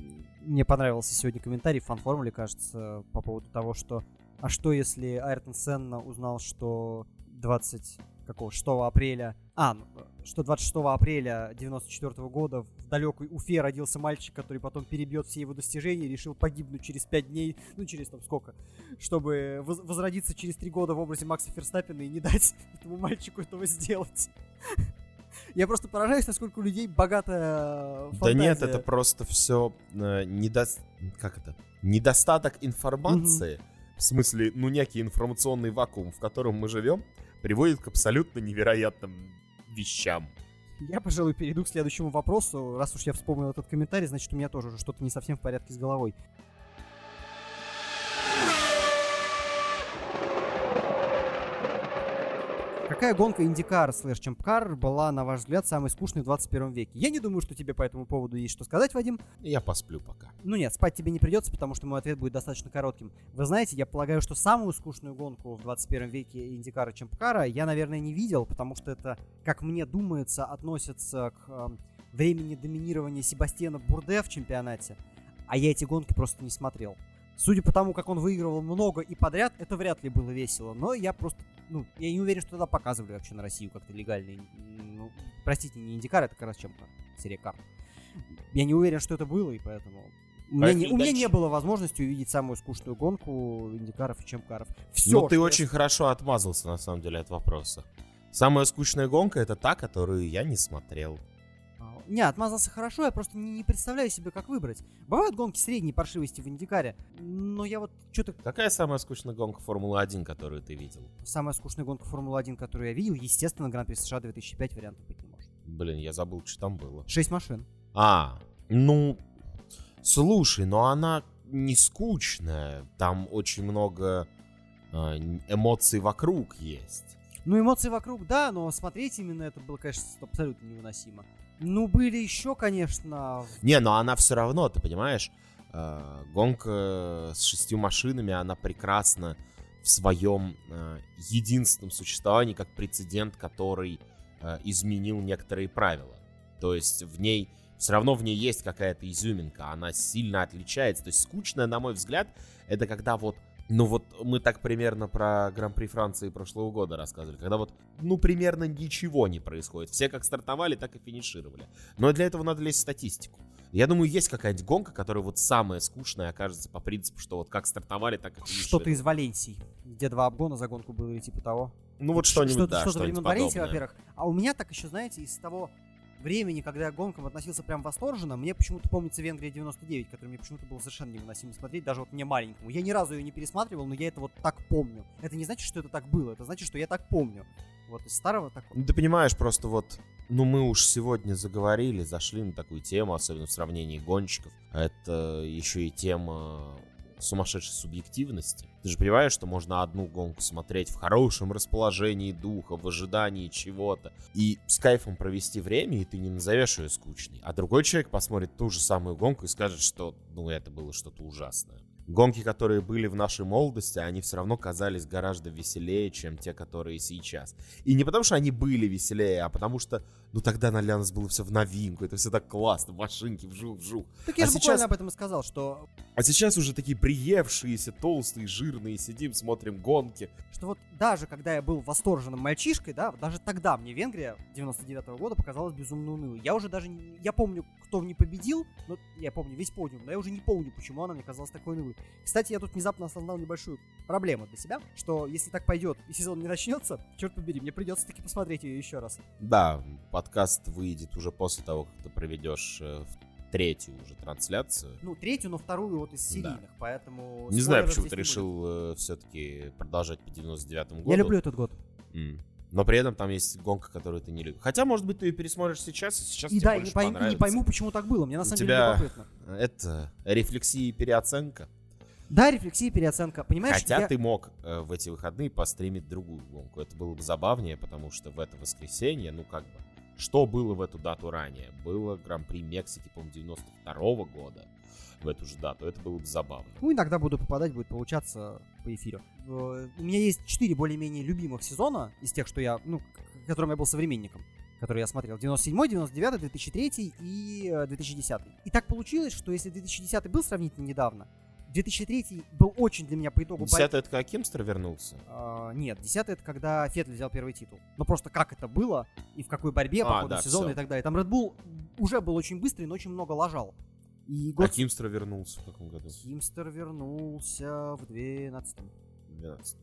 мне понравился сегодня комментарий в фан-формуле, кажется, по поводу того, что а что если Айртон Сенна узнал, что 20 какого 6 апреля, а, ну, что 26 апреля 94 года в далекой Уфе родился мальчик, который потом перебьет все его достижения и решил погибнуть через 5 дней, ну через там сколько, чтобы воз- возродиться через 3 года в образе Макса Ферстаппина и не дать этому мальчику этого сделать. Я просто поражаюсь, насколько у людей богатая Да нет, фантазия. это просто все как это? Недостаток информации. В смысле, ну некий информационный вакуум, в котором мы живем, приводит к абсолютно невероятным вещам. Я, пожалуй, перейду к следующему вопросу. Раз уж я вспомнил этот комментарий, значит, у меня тоже уже что-то не совсем в порядке с головой. Какая гонка Индикар слэш Чемпкар была, на ваш взгляд, самой скучной в 21 веке? Я не думаю, что тебе по этому поводу есть что сказать, Вадим. Я посплю пока. Ну нет, спать тебе не придется, потому что мой ответ будет достаточно коротким. Вы знаете, я полагаю, что самую скучную гонку в 21 веке Индикара Чемпкара я, наверное, не видел, потому что это, как мне думается, относится к эм, времени доминирования Себастьяна Бурде в чемпионате, а я эти гонки просто не смотрел. Судя по тому, как он выигрывал много и подряд, это вряд ли было весело. Но я просто, ну, я не уверен, что тогда показывали вообще на Россию как-то легально. Ну, простите, не Индикар, это как раз чем-то серия карт. Я не уверен, что это было, и поэтому... У меня, не, у меня не было возможности увидеть самую скучную гонку Индикаров и Чемкаров. Все, ну, ты очень хорошо отмазался, на самом деле, от вопроса. Самая скучная гонка — это та, которую я не смотрел. Не, отмазался хорошо, я просто не, не представляю себе, как выбрать. Бывают гонки средней паршивости в Индикаре, но я вот что-то... Какая самая скучная гонка Формулы-1, которую ты видел? Самая скучная гонка Формулы-1, которую я видел, естественно, Гран-при США 2005 вариантов быть не может. Блин, я забыл, что там было. Шесть машин. А, ну, слушай, но она не скучная. Там очень много а, эмоций вокруг есть. Ну, эмоции вокруг, да, но смотреть именно это было, конечно, абсолютно невыносимо. Ну, были еще, конечно... Не, но она все равно, ты понимаешь, э, гонка с шестью машинами, она прекрасна в своем э, единственном существовании, как прецедент, который э, изменил некоторые правила. То есть в ней все равно в ней есть какая-то изюминка, она сильно отличается. То есть скучная, на мой взгляд, это когда вот ну вот мы так примерно про Гран-при Франции прошлого года рассказывали, когда вот, ну, примерно ничего не происходит. Все как стартовали, так и финишировали. Но для этого надо лезть в статистику. Я думаю, есть какая-нибудь гонка, которая вот самая скучная окажется по принципу, что вот как стартовали, так и финишировали. Что-то из Валенсии, где два обгона за гонку было или типа того. Ну вот что-нибудь, что-то, да, что-то что-нибудь Валенсии, во-первых. А у меня так еще, знаете, из того времени, когда я к гонкам относился прям восторженно, мне почему-то помнится Венгрия 99, которую мне почему-то было совершенно невыносимо смотреть, даже вот мне маленькому. Я ни разу ее не пересматривал, но я это вот так помню. Это не значит, что это так было, это значит, что я так помню. Вот из старого такого. Ну, ты понимаешь, просто вот, ну мы уж сегодня заговорили, зашли на такую тему, особенно в сравнении гонщиков. Это еще и тема сумасшедшей субъективности. Ты же понимаешь, что можно одну гонку смотреть в хорошем расположении духа, в ожидании чего-то, и с кайфом провести время, и ты не назовешь ее скучной. А другой человек посмотрит ту же самую гонку и скажет, что, ну, это было что-то ужасное. Гонки, которые были в нашей молодости, они все равно казались гораздо веселее, чем те, которые сейчас. И не потому, что они были веселее, а потому что, ну, тогда на нас было все в новинку, это все так классно, машинки, вжух-вжух. Так я а же сейчас... буквально об этом и сказал, что... А сейчас уже такие приевшиеся, толстые, жирные, сидим, смотрим гонки. Что вот даже когда я был восторженным мальчишкой, да, даже тогда мне Венгрия 99 -го года показалась безумно унылой. Я уже даже... Не... Я помню, кто в ней победил, но я помню весь подиум, но я уже не помню, почему она мне казалась такой унылой. Кстати, я тут внезапно осознал небольшую проблему для себя, что если так пойдет и сезон не начнется, черт побери, мне придется таки посмотреть ее еще раз. Да, подкаст выйдет уже после того, как ты проведешь э, третью уже трансляцию. Ну, третью, но вторую вот из серийных, да. поэтому... Не знаю, почему ты решил э, все-таки продолжать по 99-му году. Я люблю этот год. Mm. Но при этом там есть гонка, которую ты не любишь. Хотя, может быть, ты ее пересмотришь сейчас, и сейчас и тебе да, больше и не, пойм, понравится. не пойму, почему так было. Мне на У самом тебя деле любопытно. Это рефлексия и переоценка. Да, рефлексия, переоценка. Понимаешь, Хотя я... ты мог э, в эти выходные постримить другую гонку. Это было бы забавнее, потому что в это воскресенье, ну как бы, что было в эту дату ранее? Было Гран-при Мексики, по-моему, 92 -го года в эту же дату. Это было бы забавно. Ну, иногда буду попадать, будет получаться по эфиру. Э, У меня есть четыре более-менее любимых сезона из тех, что я, ну, которым я был современником который я смотрел. 97, 99, 2003 и э, 2010. И так получилось, что если 2010 был сравнительно недавно, 2003 был очень для меня по итогу... Десятый это когда Кимстер вернулся? А, нет, десятый это когда Феттель взял первый титул. Но просто как это было, и в какой борьбе по А, ходу да, сезона всё. и так далее. Там Red Bull уже был очень быстрый, но очень много лажал. И А год... Кимстер вернулся в каком году? Кимстер вернулся в 12 12.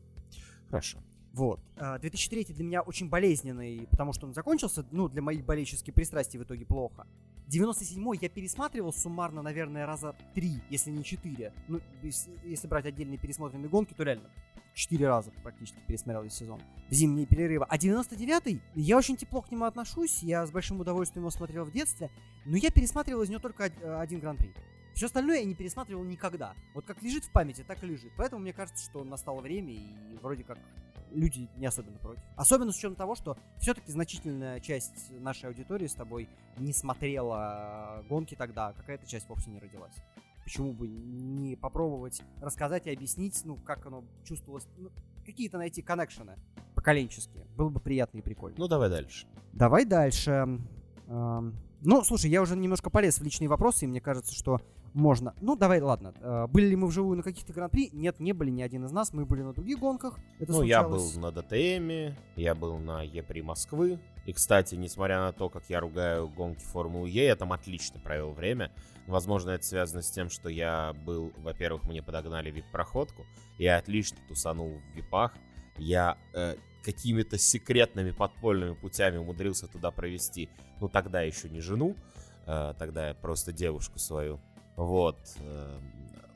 Хорошо. Вот. А, 2003 для меня очень болезненный, потому что он закончился, ну, для моих болельческих пристрастий в итоге плохо. 97-й я пересматривал суммарно, наверное, раза три, если не четыре. Ну, если, брать отдельные пересмотренные гонки, то реально четыре раза практически пересмотрел весь сезон. Зимние перерывы. А 99-й, я очень тепло к нему отношусь, я с большим удовольствием его смотрел в детстве, но я пересматривал из него только од- один гран-при. Все остальное я не пересматривал никогда. Вот как лежит в памяти, так и лежит. Поэтому мне кажется, что настало время, и вроде как люди не особенно против. Особенно с учетом того, что все-таки значительная часть нашей аудитории с тобой не смотрела гонки тогда, а какая-то часть вовсе не родилась. Почему бы не попробовать рассказать и объяснить, ну, как оно чувствовалось, ну, какие-то найти коннекшены поколенческие. Было бы приятно и прикольно. Ну, давай дальше. Давай дальше. Эм, Ну, слушай, я уже немножко полез в личные вопросы, и мне кажется, что можно. Ну, давай, ладно. Э, Были ли мы вживую на каких-то гран-при? Нет, не были ни один из нас. Мы были на других гонках. Это ну, я был случалось. на ДТМе, я был на Е3 Москвы. И, кстати, несмотря на то, как я ругаю гонки Формулы Е, я там отлично провел время. Возможно, это связано с тем, что я был, во-первых, мне подогнали вип-проходку. Я отлично тусанул в випах. Я э, какими-то секретными подпольными путями умудрился туда провести, ну, тогда еще не жену, э, тогда просто девушку свою. Вот. э,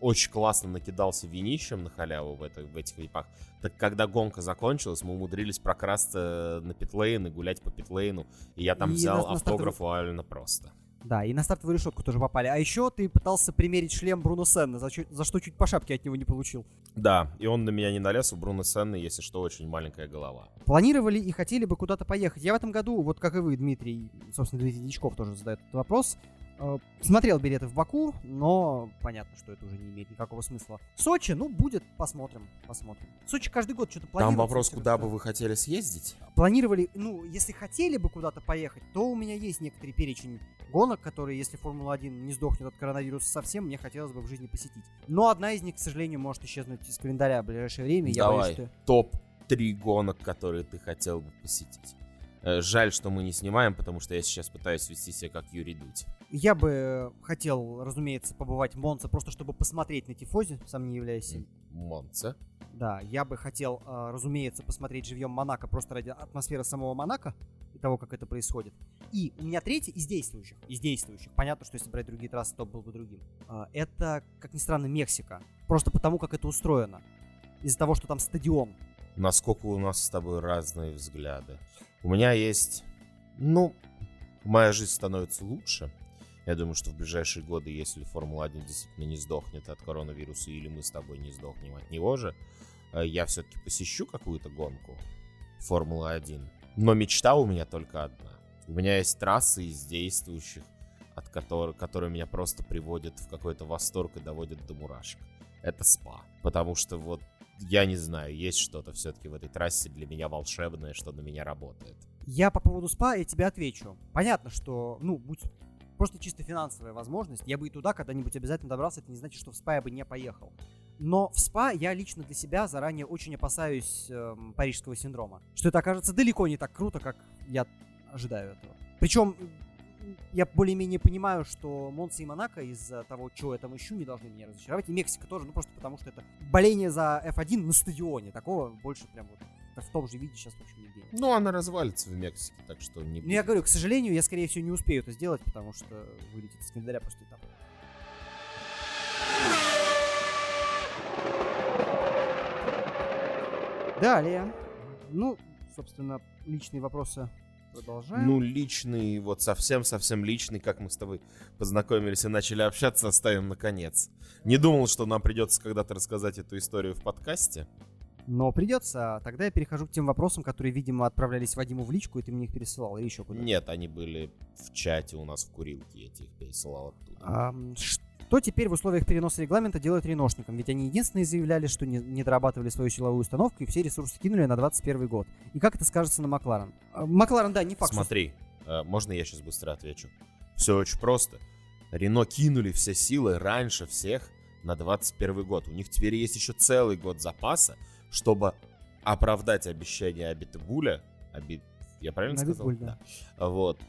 очень классно накидался винищем на халяву в, это, в этих випах. Так когда гонка закончилась, мы умудрились прокрасться на питлейн и гулять по питлейну. И я там И взял на- на автограф стартовый- реально просто. Да, и на стартовую решетку тоже попали. А еще ты пытался примерить шлем Бруно Сенна, за, за что чуть по шапке от него не получил. Да, и он на меня не налез, у Бруно Сенны, если что, очень маленькая голова. Планировали и хотели бы куда-то поехать. Я в этом году, вот как и вы, Дмитрий, собственно, Дмитрий Дичков тоже задает этот вопрос, смотрел билеты в Баку, но понятно, что это уже не имеет никакого смысла. Сочи, ну, будет, посмотрим, посмотрим. Сочи каждый год что-то Там планирует. вопрос, всё куда бы вы хотели съездить? Планировали, ну, если хотели бы куда-то поехать, то у меня есть некоторый перечень гонок, которые, если Формула-1 не сдохнет от коронавируса совсем, мне хотелось бы в жизни посетить. Но одна из них, к сожалению, может исчезнуть из календаря в ближайшее время. Я Давай, боюсь, что... топ-3 гонок, которые ты хотел бы посетить. Э, Жаль, что мы не снимаем, потому что я сейчас пытаюсь вести себя как Юрий Дудь. Я бы хотел, разумеется, побывать в Монце, просто чтобы посмотреть на Тифози, сам не являюсь им. Монца. Да, я бы хотел, э, разумеется, посмотреть живьем Монако, просто ради атмосферы самого Монако. и того, как это происходит. И у меня третий из действующих, из действующих, понятно, что если брать другие трассы, то был бы другим. А, Это, как ни странно, Мексика. Просто потому, как это устроено. Из-за того, что там стадион. Насколько у нас с тобой разные взгляды. У меня есть... Ну, моя жизнь становится лучше. Я думаю, что в ближайшие годы, если Формула-1 действительно не сдохнет от коронавируса, или мы с тобой не сдохнем от него же, э, я все-таки посещу какую-то гонку Формулы-1. Но мечта у меня только одна. У меня есть трассы из действующих, от которых, которые меня просто приводят в какой-то восторг и доводят до мурашек. Это спа. Потому что вот я не знаю, есть что-то все-таки в этой трассе для меня волшебное, что на меня работает. Я по поводу СПА, я тебе отвечу. Понятно, что, ну, будь просто чисто финансовая возможность, я бы и туда когда-нибудь обязательно добрался, это не значит, что в СПА я бы не поехал. Но в СПА я лично для себя заранее очень опасаюсь эм, парижского синдрома. Что это окажется далеко не так круто, как я ожидаю этого. Причем я более-менее понимаю, что Монса и Монако из-за того, чего я там ищу, не должны меня разочаровать. И Мексика тоже, ну просто потому что это боление за F1 на стадионе. Такого больше прям вот в том же виде сейчас в общем. Ну, она развалится в Мексике, так что не Ну, я говорю, к сожалению, я, скорее всего, не успею это сделать, потому что вылетит из календаря после этапа. Далее. Ну, собственно, личные вопросы продолжаем. Ну, личный, вот совсем-совсем личный, как мы с тобой познакомились и начали общаться, оставим наконец. Не думал, что нам придется когда-то рассказать эту историю в подкасте. Но придется. Тогда я перехожу к тем вопросам, которые, видимо, отправлялись Вадиму в личку, и ты мне их пересылал, или еще куда-то. Нет, они были в чате у нас в курилке, я тебе их пересылал оттуда. Ам, Что теперь в условиях переноса регламента делать реношникам? Ведь они единственные заявляли, что не, не дорабатывали свою силовую установку и все ресурсы кинули на 21 год. И как это скажется на Макларен? А, Макларен, да, не факт. что- Смотри, э, можно я сейчас быстро отвечу? Все очень просто. Рено кинули все силы раньше всех на 21 год. У них теперь есть еще целый год запаса, чтобы оправдать обещание Абитебуля. Аби... Я правильно сказал? Абитбуль, да. Вот.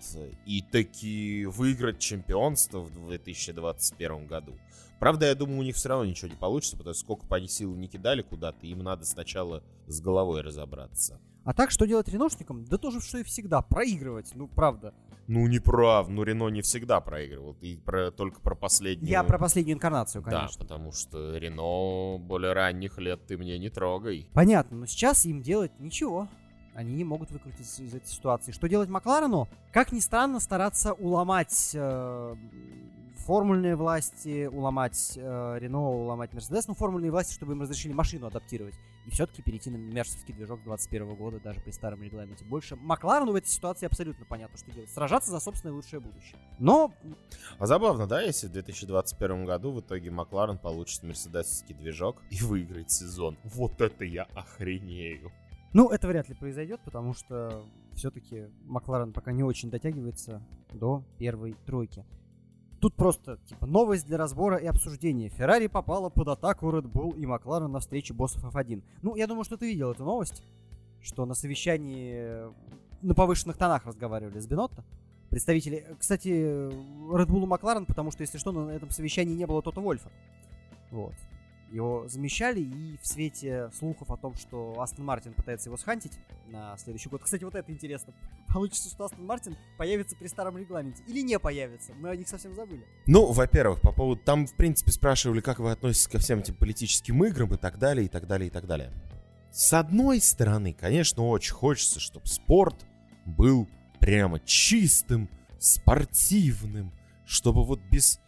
И таки выиграть чемпионство в 2021 году. Правда, я думаю, у них все равно ничего не получится, потому что сколько бы они сил не кидали куда-то, им надо сначала с головой разобраться. А так, что делать реношникам? Да тоже, что и всегда, проигрывать, ну, правда. Ну, не прав, ну Рено не всегда проигрывал. Ты про, только про последнюю. Я про последнюю инкарнацию, Да, конечно. потому что Рено более ранних лет ты мне не трогай. Понятно, но сейчас им делать ничего. Они не могут выкрутиться из этой ситуации. Что делать Макларену? Как ни странно, стараться уломать э, формульные власти, уломать э, Рено, уломать Мерседес, ну, формульные власти, чтобы им разрешили машину адаптировать. И все-таки перейти на мерсовский движок 21 года, даже при старом регламенте. Больше Макларену в этой ситуации абсолютно понятно, что делать. Сражаться за собственное лучшее будущее. Но А забавно, да, если в 2021 году в итоге Макларен получит мерседесовский движок и выиграет сезон. Вот это я охренею. Ну, это вряд ли произойдет, потому что все-таки Макларен пока не очень дотягивается до первой тройки. Тут просто, типа, новость для разбора и обсуждения. Феррари попала под атаку Red Bull и Макларен на встрече боссов F1. Ну, я думаю, что ты видел эту новость, что на совещании на повышенных тонах разговаривали с Бенотто. Представители, кстати, Red Bull и Макларен, потому что, если что, на этом совещании не было Тота Вольфа. Вот. Его замещали, и в свете слухов о том, что Астон Мартин пытается его схантить на следующий год. Кстати, вот это интересно. Получится, что Астон Мартин появится при старом регламенте. Или не появится. Мы о них совсем забыли. Ну, во-первых, по поводу... Там, в принципе, спрашивали, как вы относитесь ко всем этим политическим играм и так далее, и так далее, и так далее. С одной стороны, конечно, очень хочется, чтобы спорт был прямо чистым, спортивным, чтобы вот без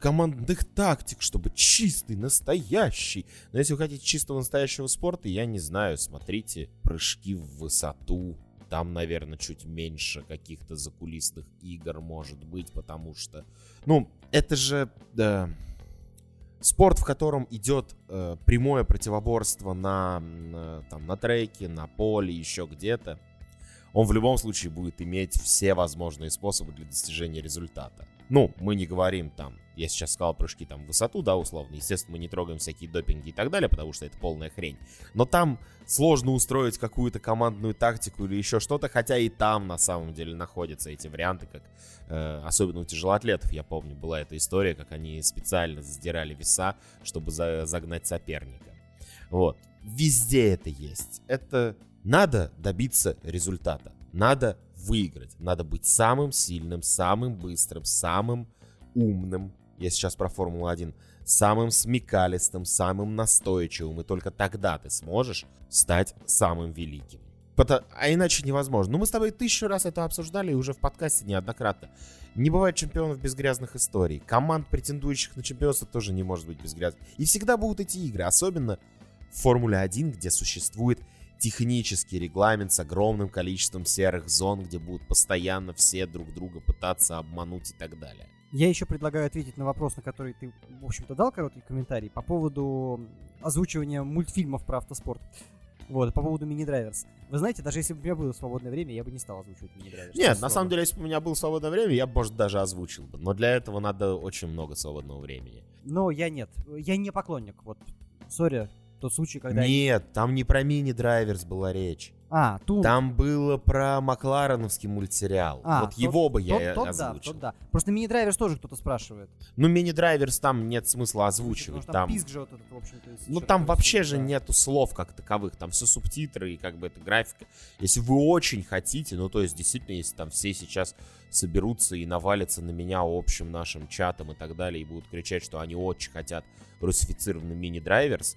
командных тактик, чтобы чистый, настоящий. Но если вы хотите чистого настоящего спорта, я не знаю, смотрите прыжки в высоту. Там, наверное, чуть меньше каких-то закулисных игр может быть, потому что, ну, это же э, спорт, в котором идет э, прямое противоборство на, на, там, на треке, на поле, еще где-то. Он в любом случае будет иметь все возможные способы для достижения результата. Ну, мы не говорим там, я сейчас сказал прыжки там в высоту, да, условно. Естественно, мы не трогаем всякие допинги и так далее, потому что это полная хрень. Но там сложно устроить какую-то командную тактику или еще что-то, хотя и там на самом деле находятся эти варианты, как э, особенно у тяжелоатлетов, я помню, была эта история, как они специально задирали веса, чтобы за- загнать соперника. Вот. Везде это есть. Это надо добиться результата. Надо выиграть. Надо быть самым сильным, самым быстрым, самым умным. Я сейчас про Формулу-1. Самым смекалистым, самым настойчивым. И только тогда ты сможешь стать самым великим. А иначе невозможно. Ну, мы с тобой тысячу раз это обсуждали и уже в подкасте неоднократно. Не бывает чемпионов без грязных историй. Команд, претендующих на чемпионство, тоже не может быть без грязных. И всегда будут эти игры. Особенно в Формуле 1, где существует технический регламент с огромным количеством серых зон, где будут постоянно все друг друга пытаться обмануть и так далее. Я еще предлагаю ответить на вопрос, на который ты, в общем-то, дал короткий комментарий по поводу озвучивания мультфильмов про автоспорт. Вот, по поводу мини-драйверс. Вы знаете, даже если бы у меня было свободное время, я бы не стал озвучивать мини-драйверс. Нет, на самом деле, если бы у меня было свободное время, я бы, может, даже озвучил бы. Но для этого надо очень много свободного времени. Но я нет. Я не поклонник. Вот, сори, тот случай, когда... Нет, там не про мини-драйверс была речь. А, тут... Там было про Маклареновский мультсериал. А, вот тот, его бы я тот, тот озвучил. Да, тот да. Просто мини-драйверс тоже кто-то спрашивает. Ну, мини-драйверс там нет смысла озвучивать. Потому там, писк же вот этот, в общем-то. Ну, там вообще же да. нету слов как таковых. Там все субтитры и как бы это графика. Если вы очень хотите, ну, то есть, действительно, если там все сейчас соберутся и навалятся на меня общим нашим чатом и так далее, и будут кричать, что они очень хотят русифицированный мини-драйверс,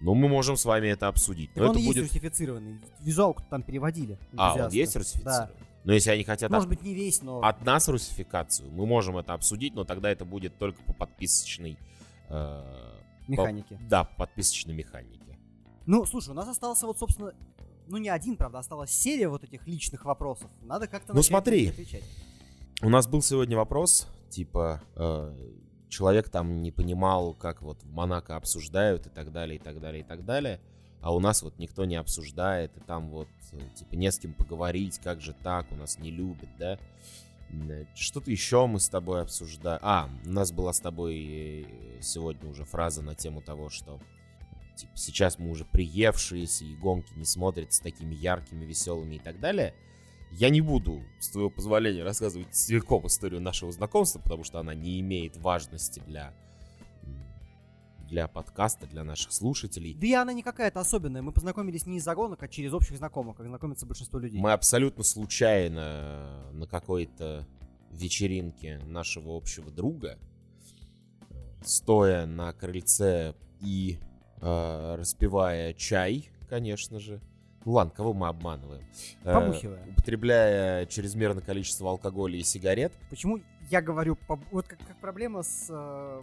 ну, мы можем с вами это обсудить. Но он это есть будет... русифицированный. Визуалку там переводили. А, он есть русифицированный? Да. Но если они хотят Может от... быть, не весь, но... от нас русификацию, мы можем это обсудить, но тогда это будет только по подписочной... Э... Механике. По... Да, по подписочной механике. Ну, слушай, у нас остался вот, собственно, ну не один, правда, осталась серия вот этих личных вопросов. Надо как-то Ну смотри, отвечать. у нас был сегодня вопрос, типа, э, человек там не понимал, как вот в Монако обсуждают и так далее, и так далее, и так далее. А у нас вот никто не обсуждает, и там вот, э, типа, не с кем поговорить, как же так, у нас не любят, да? Э, что-то еще мы с тобой обсуждаем. А, у нас была с тобой э, сегодня уже фраза на тему того, что типа, сейчас мы уже приевшиеся, и гонки не смотрят с такими яркими, веселыми и так далее – я не буду, с твоего позволения, рассказывать целиком историю нашего знакомства, потому что она не имеет важности для для подкаста, для наших слушателей. Да и она не какая-то особенная. Мы познакомились не из-за гонок, а через общих знакомых, как знакомится большинство людей. Мы абсолютно случайно на какой-то вечеринке нашего общего друга, стоя на крыльце и э, распивая чай, конечно же, ну ладно, кого мы обманываем? Э, Побухивая. Э, употребляя чрезмерное количество алкоголя и сигарет. Почему я говорю, вот как, как проблема с, э,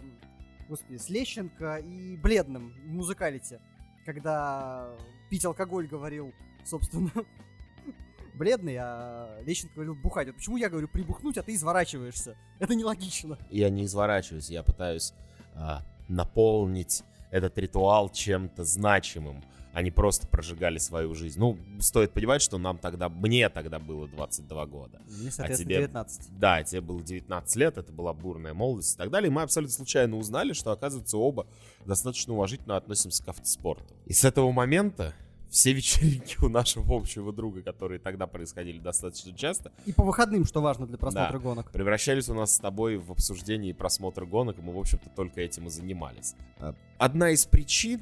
господи, с Лещенко и Бледным в музыкалите, когда пить алкоголь говорил, собственно, бледный, а Лещенко говорил бухать. Вот почему я говорю прибухнуть, а ты изворачиваешься? Это нелогично. Я не изворачиваюсь, я пытаюсь а, наполнить этот ритуал чем-то значимым они просто прожигали свою жизнь. Ну, стоит понимать, что нам тогда, мне тогда было 22 года. Мне, а тебе, 19. Да, тебе было 19 лет, это была бурная молодость и так далее. И мы абсолютно случайно узнали, что, оказывается, оба достаточно уважительно относимся к автоспорту. И с этого момента все вечеринки у нашего общего друга, которые тогда происходили достаточно часто. И по выходным, что важно для просмотра да, гонок. Превращались у нас с тобой в обсуждение и просмотр гонок, и мы, в общем-то, только этим и занимались. А, одна из причин,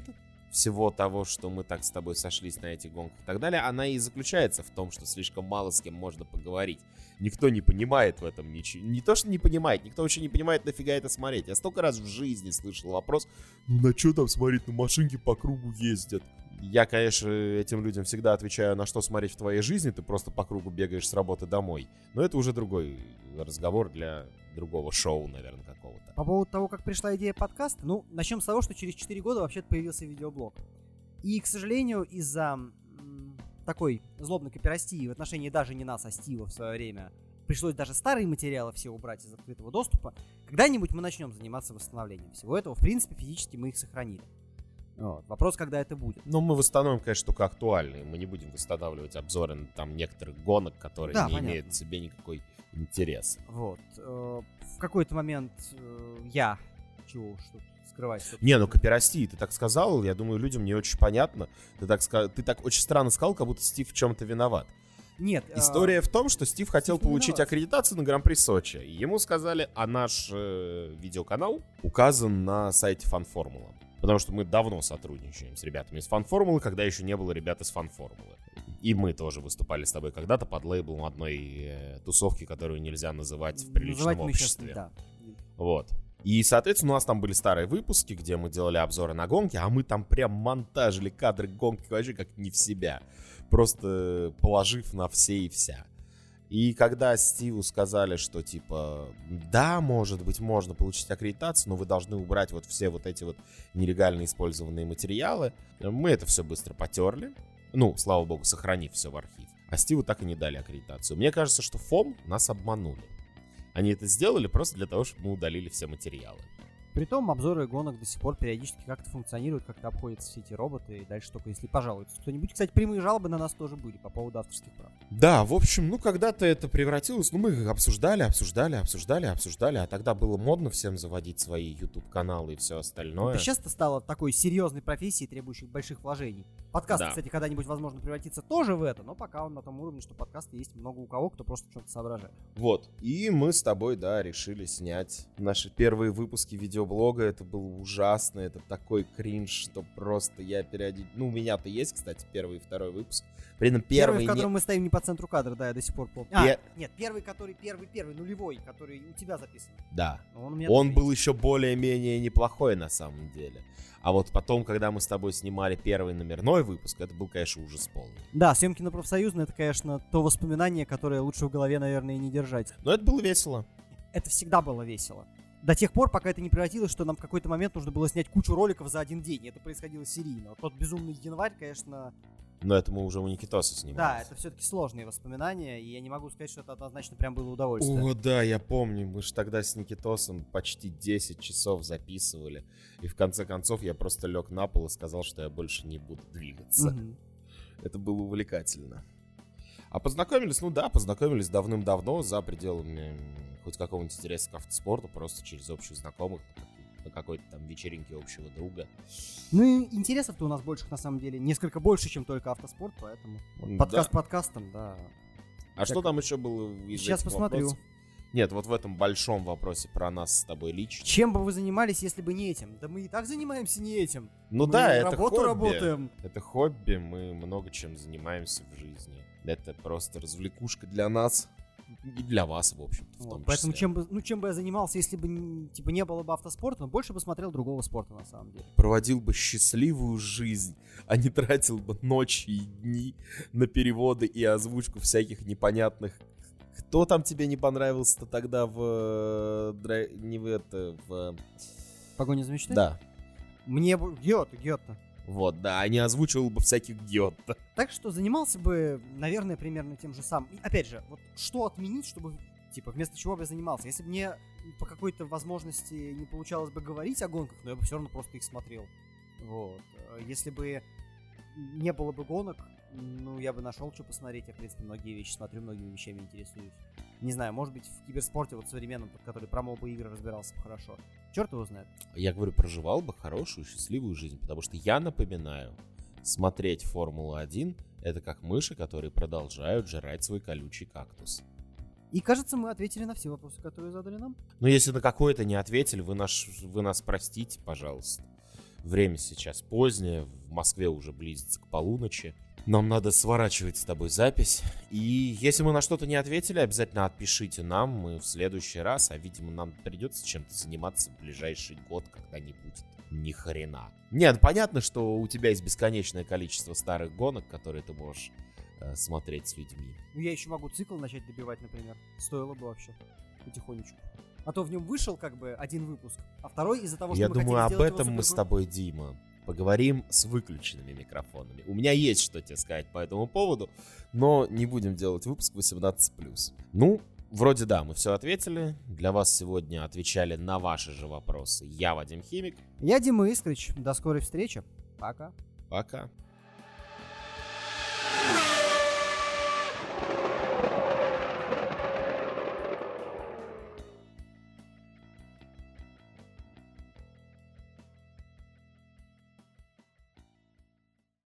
всего того, что мы так с тобой сошлись на этих гонках и так далее, она и заключается в том, что слишком мало с кем можно поговорить. Никто не понимает в этом ничего. Не то, что не понимает, никто вообще не понимает, нафига это смотреть. Я столько раз в жизни слышал вопрос, ну на что там смотреть, на машинки по кругу ездят. Я, конечно, этим людям всегда отвечаю, на что смотреть в твоей жизни, ты просто по кругу бегаешь с работы домой. Но это уже другой разговор для другого шоу, наверное, какого-то. По поводу того, как пришла идея подкаста, ну, начнем с того, что через 4 года вообще-то появился видеоблог. И, к сожалению, из-за такой злобной копирастии в отношении даже не нас, а Стива в свое время, пришлось даже старые материалы все убрать из открытого доступа. Когда-нибудь мы начнем заниматься восстановлением всего этого. В принципе, физически мы их сохранили. Вот. Вопрос, когда это будет. Ну, мы восстановим, конечно, только актуальные. Мы не будем восстанавливать обзоры там некоторых гонок, которые да, не понятно. имеют в себе никакой интерес. Вот. Э, в какой-то момент э, я чего тут скрывать. Собственно. Не, ну копирасти, ты так сказал, я думаю, людям не очень понятно. Ты так, ты так очень странно сказал, как будто Стив в чем-то виноват. Нет. Э, История а... в том, что Стив хотел Стив получить аккредитацию на Гран-при Сочи. И ему сказали, а наш э, видеоканал указан на сайте Фанформула потому что мы давно сотрудничаем с ребятами из фан-формулы, когда еще не было ребят из фан-формулы. И мы тоже выступали с тобой когда-то под лейблом одной э, тусовки, которую нельзя называть в приличном Называть мы сейчас, обществе. да. Вот. И, соответственно, у нас там были старые выпуски, где мы делали обзоры на гонки, а мы там прям монтажили кадры гонки вообще как не в себя. Просто положив на все и вся. И когда Стиву сказали, что типа, да, может быть, можно получить аккредитацию, но вы должны убрать вот все вот эти вот нелегально использованные материалы, мы это все быстро потерли. Ну, слава богу, сохранив все в архив. А Стиву так и не дали аккредитацию. Мне кажется, что ФОМ нас обманули. Они это сделали просто для того, чтобы мы удалили все материалы. Притом обзоры гонок до сих пор периодически как-то функционируют, как-то обходятся все эти роботы, и дальше только если пожалуются кто-нибудь. Кстати, прямые жалобы на нас тоже были по поводу авторских прав. Да, в общем, ну когда-то это превратилось, ну мы их обсуждали, обсуждали, обсуждали, обсуждали, а тогда было модно всем заводить свои YouTube-каналы и все остальное. Это сейчас это стало такой серьезной профессией, требующей больших вложений. Подкаст, Да. кстати, когда-нибудь, возможно, превратится тоже в это, но пока он на том уровне, что подкасты есть много у кого, кто просто что-то соображает. Вот. И мы с тобой, да, решили снять наши первые выпуски видеоблога. Это было ужасно, это такой кринж, что просто я периодически... Ну, у меня-то есть, кстати, первый и второй выпуск. При этом Первый, первый... в не- котором мы стоим не по центру кадра, да, я до сих пор помню. А, нет, первый, который первый, первый, нулевой, который у тебя записан. Да. Он, Он был есть. еще более-менее неплохой на самом деле. А вот потом, когда мы с тобой снимали первый номерной выпуск, это был, конечно, ужас полный. Да, съемки на профсоюзной, это, конечно, то воспоминание, которое лучше в голове, наверное, и не держать. Но это было весело. Это всегда было весело. До тех пор, пока это не превратилось, что нам в какой-то момент нужно было снять кучу роликов за один день. И это происходило серийно. Вот Тот безумный январь, конечно, Но это мы уже у Никитоса снимали. да, это все-таки сложные воспоминания, и я не могу сказать, что это однозначно прям было удовольствие. О, да, я помню, мы же тогда с Никитосом почти 10 часов записывали. И в конце концов я просто лег на пол и сказал, что я больше не буду двигаться. Мгм. Это было увлекательно. А познакомились, ну да, познакомились давным-давно за пределами хоть какого-нибудь интереса к автоспорту, просто через общих знакомых, на как- на какой-то там вечеринке общего друга. Ну и интересов-то у нас больших, на самом деле, несколько больше, чем только автоспорт, поэтому подкаст да. подкастом, да. А что там еще было Сейчас посмотрю. вопросов? Нет, вот в этом большом вопросе про нас с тобой лично. Чем бы вы занимались, если бы не этим? Да мы и так занимаемся не этим. Ну Мы да, это работу хобби. работаем. Это хобби, мы много чем занимаемся в жизни. Это просто развлекушка для нас и для вас, в общем-то, в Вот, том поэтому числе. чем бы, ну, чем бы я занимался, если бы типа не было бы автоспорта, но больше бы смотрел другого спорта на самом деле. Проводил бы счастливую жизнь, а не тратил бы ночи и дни на переводы и озвучку всяких непонятных... Кто там тебе не понравился-то тогда в... э, Не в это... В... Погоня за мечтой? Да. Мне бы... Гёте, Гёте. Вот, да, а не озвучивал бы всяких гетто. Так что занимался бы, наверное, примерно тем же самым. И, опять же, вот что отменить, чтобы, типа, вместо чего бы я занимался? Если бы мне по какой-то возможности не получалось бы говорить о гонках, но я бы все равно просто их смотрел. Вот. Э, Если бы не было бы гонок, ну, я бы нашел, что посмотреть. Я, в принципе, многие вещи смотрю, многими вещами интересуюсь. Не знаю, может быть, в киберспорте вот современном, под который про мобы игры разбирался бы хорошо. Черт его знает. Я говорю, проживал бы хорошую, счастливую жизнь, потому что я напоминаю, смотреть Формулу-1 это как мыши, которые продолжают жрать свой колючий кактус. И, кажется, мы ответили на все вопросы, которые задали нам. Но если на какой-то не ответили, вы, наш, вы нас простите, пожалуйста. Время сейчас позднее, в Москве уже близится к полуночи. Нам надо сворачивать с тобой запись. И если мы на что-то не ответили, обязательно отпишите нам. Мы в следующий раз, а видимо нам придется чем-то заниматься в ближайший год, когда не будет ни хрена. Нет, понятно, что у тебя есть бесконечное количество старых гонок, которые ты можешь э, смотреть с людьми. Ну, я еще могу цикл начать добивать, например. Стоило бы вообще. Потихонечку. А то в нем вышел как бы один выпуск, а второй из-за того, что Я мы думаю, об этом мы с тобой, Дима, поговорим с выключенными микрофонами. У меня есть что тебе сказать по этому поводу, но не будем делать выпуск 18+. Ну, вроде да, мы все ответили. Для вас сегодня отвечали на ваши же вопросы. Я Вадим Химик. Я Дима Искрич. До скорой встречи. Пока. Пока.